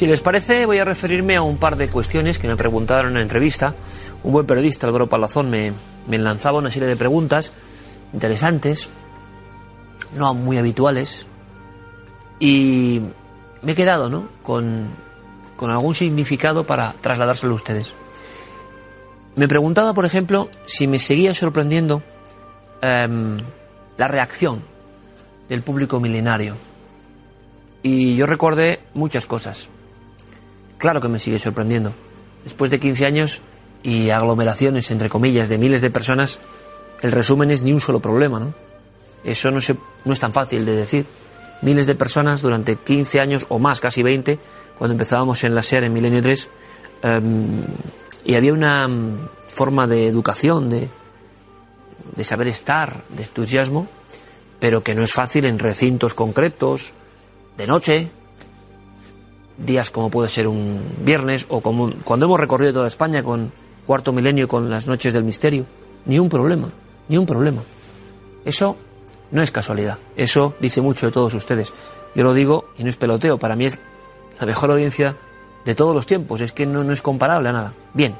Si les parece, voy a referirme a un par de cuestiones que me preguntaron en la entrevista. Un buen periodista, Álvaro Palazón, me, me lanzaba una serie de preguntas interesantes, no muy habituales, y me he quedado ¿no? con, con algún significado para trasladárselo a ustedes. Me preguntaba, por ejemplo, si me seguía sorprendiendo em, la reacción del público milenario. Y yo recordé muchas cosas. Claro que me sigue sorprendiendo. Después de 15 años y aglomeraciones, entre comillas, de miles de personas, el resumen es ni un solo problema, ¿no? Eso no, se, no es tan fácil de decir. Miles de personas durante 15 años o más, casi 20, cuando empezábamos en la SER en Milenio 3, em, y había una mm, forma de educación, de, de saber estar, de entusiasmo, pero que no es fácil en recintos concretos, de noche, días como puede ser un viernes, o como cuando hemos recorrido toda España con Cuarto Milenio con las Noches del Misterio. Ni un problema, ni un problema. Eso no es casualidad, eso dice mucho de todos ustedes. Yo lo digo y no es peloteo, para mí es la mejor audiencia de todos los tiempos, es que no, no es comparable a nada. Bien,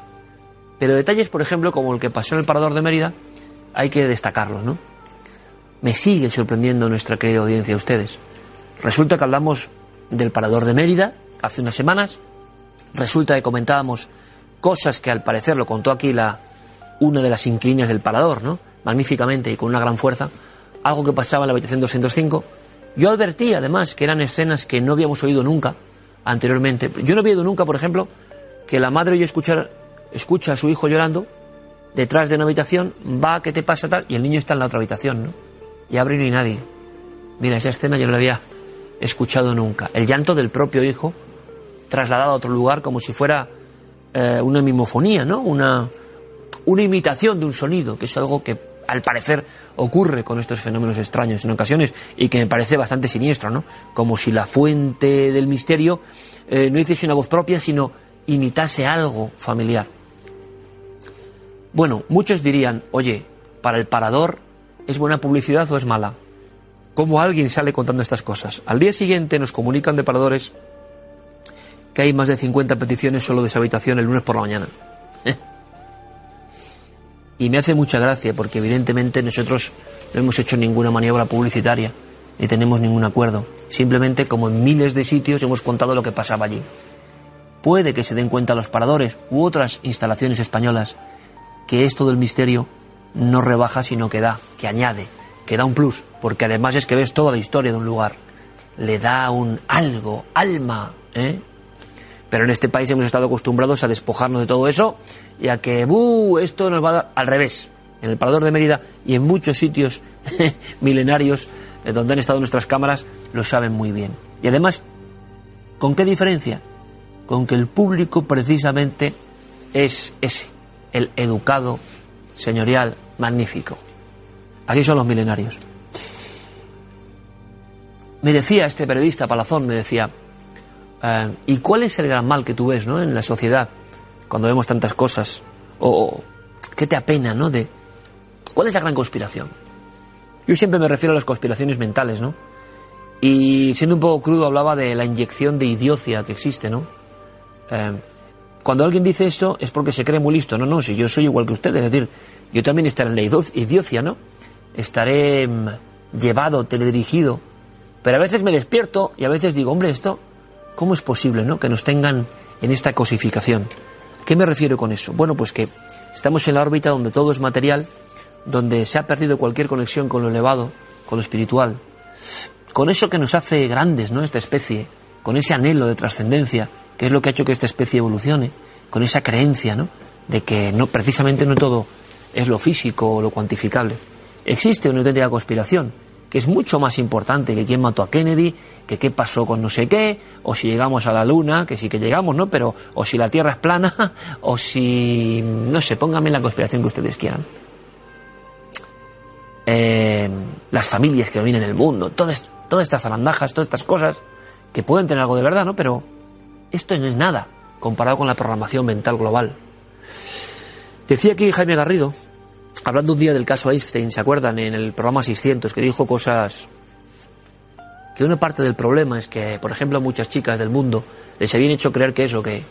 pero detalles, por ejemplo, como el que pasó en el Parador de Mérida, hay que destacarlos, ¿no? Me sigue sorprendiendo nuestra querida audiencia, ustedes. Resulta que hablamos del Parador de Mérida hace unas semanas, resulta que comentábamos cosas que al parecer lo contó aquí la, una de las inquilinas del Parador, ¿no? Magníficamente y con una gran fuerza, algo que pasaba en la habitación 205. Yo advertí, además, que eran escenas que no habíamos oído nunca anteriormente. Yo no había oído nunca, por ejemplo, que la madre oye escuchar, escucha a su hijo llorando detrás de una habitación, va, ¿qué te pasa tal? Y el niño está en la otra habitación, ¿no? Y abre y no hay nadie. Mira, esa escena yo no la había escuchado nunca. El llanto del propio hijo trasladado a otro lugar como si fuera eh, una mimofonía, ¿no? Una, imitación de un sonido, que es algo que al parecer ocurre con estos fenómenos extraños en ocasiones y que me parece bastante siniestro, ¿no? Como si la fuente del misterio eh, no hiciese una voz propia, sino imitase algo familiar. Bueno, muchos dirían, oye, para el parador, ¿es buena publicidad o es mala? ¿Cómo alguien sale contando estas cosas? Al día siguiente nos comunican de paradores que hay más de 50 peticiones solo de esa habitación el lunes por la mañana. y me hace mucha gracia porque evidentemente nosotros no hemos hecho ninguna maniobra publicitaria ni tenemos ningún acuerdo. Simplemente como en miles de sitios hemos contado lo que pasaba allí. Puede que se den cuenta los paradores u otras instalaciones españolas que esto del misterio no rebaja sino que da, que añade, que da un plus, porque además es que ves toda la historia de un lugar. Le da un algo, alma, ¿eh? Pero en este país hemos estado acostumbrados a despojarnos de todo eso y a que, ¡buh! Esto nos va a dar al revés. En el Parador de Mérida y en muchos sitios milenarios eh, donde han estado nuestras cámaras lo saben muy bien. Y además, ¿con qué diferencia? Con que el público precisamente es ese, el educado, señorial, magnífico. Así son los milenarios. Me decía este periodista Palazón, me decía, eh, ¿y cuál es el gran mal que tú ves ¿no? en la sociedad cuando vemos tantas cosas? ¿O qué te apena, ¿no? De, ¿Cuál es la gran conspiración? Yo siempre me refiero a las conspiraciones mentales, ¿no? Y siendo un poco crudo hablaba de la inyección de idiocia que existe, ¿no? Eh, cuando alguien dice esto es porque se cree muy listo. No, no, si yo soy igual que usted, es decir, yo también estaré en la idiocia, ¿no? Estaré mm, llevado, teledirigido. Pero a veces me despierto y a veces digo, hombre, esto, ¿cómo es posible, ¿no? Que nos tengan en esta cosificación. ¿Qué me refiero con eso? Bueno, pues que estamos en la órbita donde todo es material, donde se ha perdido cualquier conexión con lo elevado, con lo espiritual, con eso que nos hace grandes, ¿no? Esta especie, con ese anhelo de trascendencia, que es lo que ha hecho que esta especie evolucione, con esa creencia, ¿no? De que no, precisamente no todo es lo físico o lo cuantificable. Existe una auténtica conspiración, que es mucho más importante que quién mató a Kennedy, que qué pasó con no sé qué, o si llegamos a la Luna, que sí que llegamos, ¿no? Pero, o si la Tierra es plana, o si, no sé, pónganme la conspiración que ustedes quieran. Eh, las familias que dominan el mundo, todas, todas estas zarandajas, todas estas cosas, que pueden tener algo de verdad, ¿no? Pero esto no es nada comparado con la programación mental global. Decía aquí Jaime Garrido, hablando un día del caso Einstein, ¿se acuerdan? En el programa 600, que dijo cosas que una parte del problema es que, por ejemplo, a muchas chicas del mundo les habían hecho creer que eso, que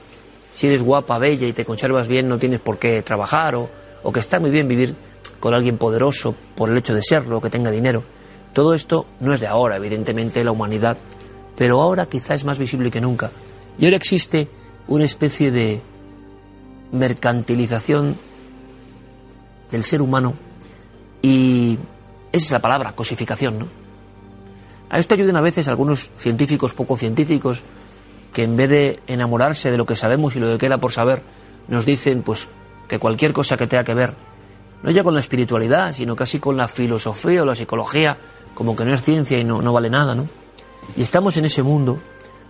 si eres guapa, bella y te conservas bien no tienes por qué trabajar o, o que está muy bien vivir con alguien poderoso por el hecho de serlo, o que tenga dinero. Todo esto no es de ahora, evidentemente la humanidad, pero ahora quizá es más visible que nunca. Y ahora existe una especie de mercantilización del ser humano y esa es la palabra, cosificación, ¿no? A esto ayudan a veces algunos científicos poco científicos que en vez de enamorarse de lo que sabemos y lo que queda por saber, nos dicen pues que cualquier cosa que tenga que ver, no ya con la espiritualidad, sino casi con la filosofía o la psicología, como que no es ciencia y no, no vale nada, ¿no? Y estamos en ese mundo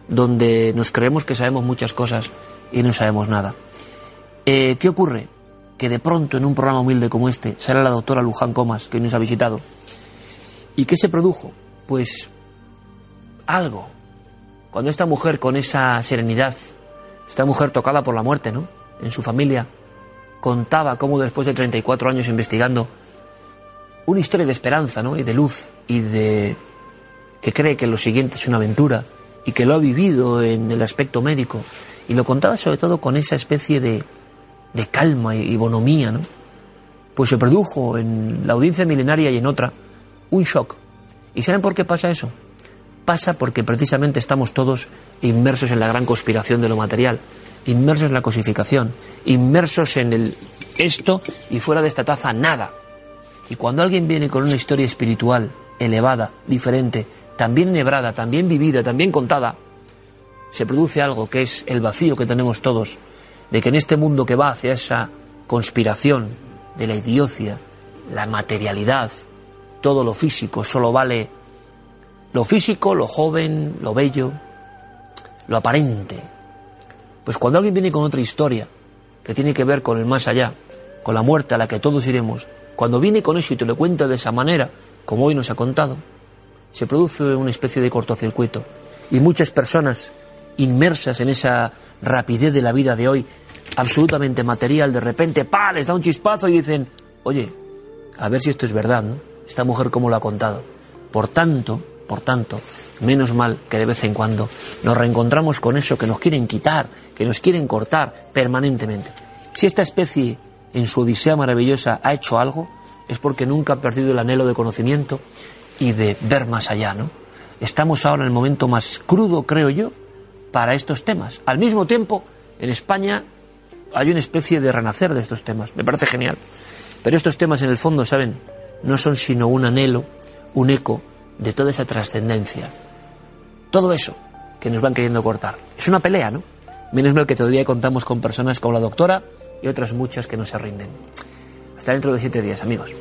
donde nos creemos que sabemos muchas cosas y no sabemos nada. Eh, ¿Qué ocurre? Que de pronto en un programa humilde como este sale la doctora Luján Comas, que nos ha visitado. ¿Y qué se produjo? Pues algo. Cuando esta mujer con esa serenidad, esta mujer tocada por la muerte, ¿no? En su familia, contaba cómo después de 34 años investigando una historia de esperanza, ¿no? Y de luz y de que cree que lo siguiente es una aventura y que lo ha vivido en el aspecto médico y lo contaba sobre todo con esa especie de, de calma y, bonomía, ¿no? Pues se produjo en la audiencia milenaria y en otra un shock. ¿Y saben por qué pasa eso? Pasa porque precisamente estamos todos inmersos en la gran conspiración de lo material, inmersos en la cosificación, inmersos en el esto y fuera de esta taza nada. Y cuando alguien viene con una historia espiritual, elevada, diferente, también enhebrada, también vivida, también contada, se produce algo que es el vacío que tenemos todos, de que en este mundo que va hacia esa conspiración de la idiocia, la materialidad, todo lo físico, solo vale lo físico, lo joven, lo bello, lo aparente. Pues cuando alguien viene con otra historia, que tiene que ver con el más allá, con la muerte a la que todos iremos, cuando viene con eso y te lo cuenta de esa manera, como hoy nos ha contado, se produce una especie de cortocircuito. Y muchas personas inmersas en esa rapidez de la vida de hoy, absolutamente material, de repente, ¡pa! les da un chispazo y dicen, oye, a ver si esto es verdad, ¿no? Esta mujer cómo lo ha contado. Por tanto, por tanto, menos mal que de vez en cuando nos reencontramos con eso que nos quieren quitar, que nos quieren cortar permanentemente. Si esta especie, en su odisea maravillosa, ha hecho algo, es porque nunca ha perdido el anhelo de conocimiento y de ver más allá, ¿no? Estamos ahora en el momento más crudo, creo yo, para estos temas. Al mismo tiempo, en España hay una especie de renacer de estos temas. Me parece genial. Pero estos temas, en el fondo, ¿saben? No son sino un anhelo, un eco de toda esa trascendencia. Todo eso que nos van queriendo cortar. Es una pelea, ¿no? Menos mal que todavía contamos con personas como la doctora y otras muchas que no se rinden. Hasta dentro de siete días, amigos.